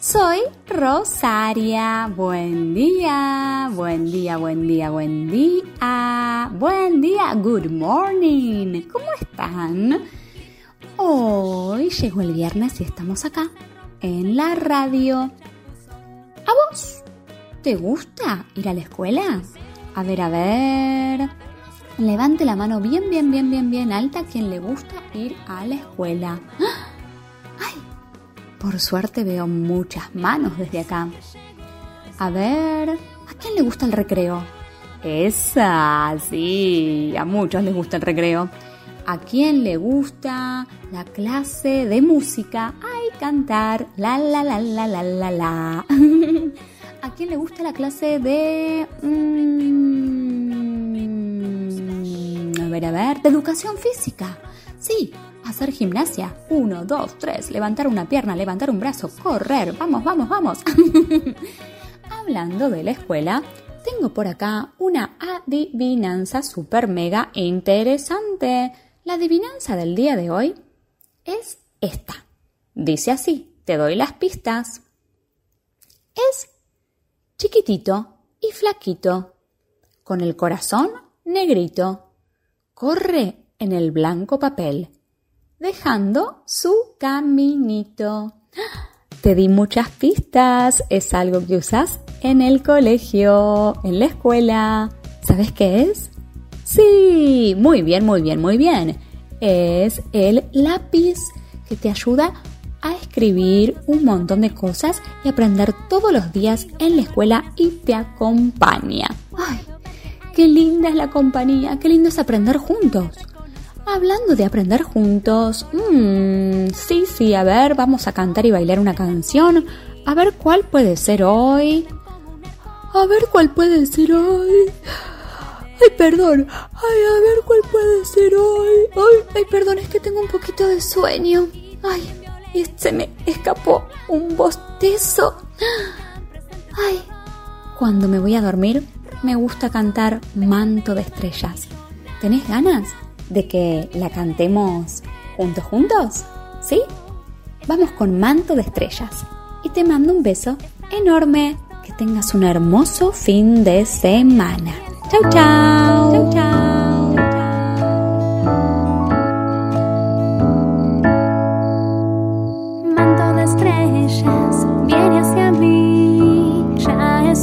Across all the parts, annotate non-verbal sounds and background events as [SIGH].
Soy Rosaria. Buen día, buen día, buen día, buen día. Buen día, good morning. ¿Cómo están? Hoy llegó el viernes y estamos acá, en la radio. ¿A vos? ¿Te gusta ir a la escuela? A ver, a ver. Levante la mano bien, bien, bien, bien, bien alta quien le gusta ir a la escuela. ¡Ah! Por suerte veo muchas manos desde acá. A ver, ¿a quién le gusta el recreo? Esa, sí, a muchos les gusta el recreo. ¿A quién le gusta la clase de música? Ay, cantar, la la la la la la la. [LAUGHS] ¿A quién le gusta la clase de... mm, a ver, a ver, de educación física? Sí, hacer gimnasia. Uno, dos, tres, levantar una pierna, levantar un brazo, correr. Vamos, vamos, vamos. [LAUGHS] Hablando de la escuela, tengo por acá una adivinanza super mega interesante. La adivinanza del día de hoy es esta. Dice así, te doy las pistas. Es chiquitito y flaquito, con el corazón negrito. Corre en el blanco papel, dejando su caminito. Te di muchas pistas, es algo que usas en el colegio, en la escuela. ¿Sabes qué es? Sí, muy bien, muy bien, muy bien. Es el lápiz que te ayuda a escribir un montón de cosas y aprender todos los días en la escuela y te acompaña. ¡Ay! ¡Qué linda es la compañía! ¡Qué lindo es aprender juntos! Hablando de aprender juntos, mmm, sí, sí, a ver, vamos a cantar y bailar una canción. A ver cuál puede ser hoy. A ver cuál puede ser hoy. Ay, perdón. Ay, a ver cuál puede ser hoy. Ay, ay, perdón, es que tengo un poquito de sueño. Ay, y se me escapó un bostezo. Ay, cuando me voy a dormir, me gusta cantar Manto de Estrellas. ¿Tenés ganas de que la cantemos juntos, juntos? ¿Sí? Vamos con Manto de Estrellas. Y te mando un beso enorme. Que tengas un hermoso fin de semana. Chau, chau. Chau, chau.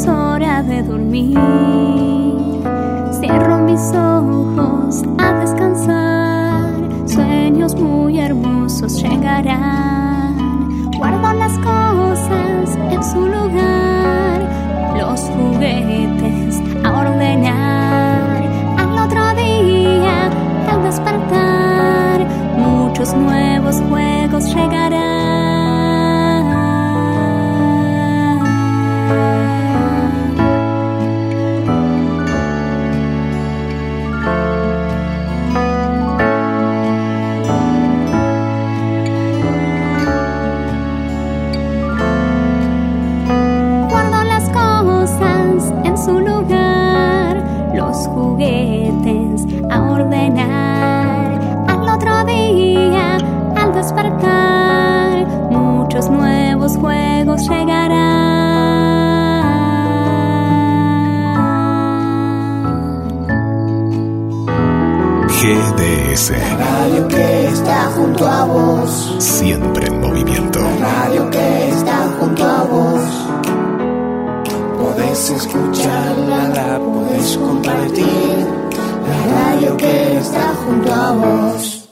Hora de dormir. Cierro mis ojos sueños muy hermosos llegarán. Guardo las cosas en su lugar, los juguetes a ordenar. Al otro día, al despertar, muchos nuevos juegos llegarán. Juguetes a ordenar. Al otro día, al despertar, muchos nuevos juegos llegarán. GDS, Radio que está junto a vos. siempre en movimiento. Radio que está junto a vos. Podés escucharla, la podés compartir. La radio que está junto a vos.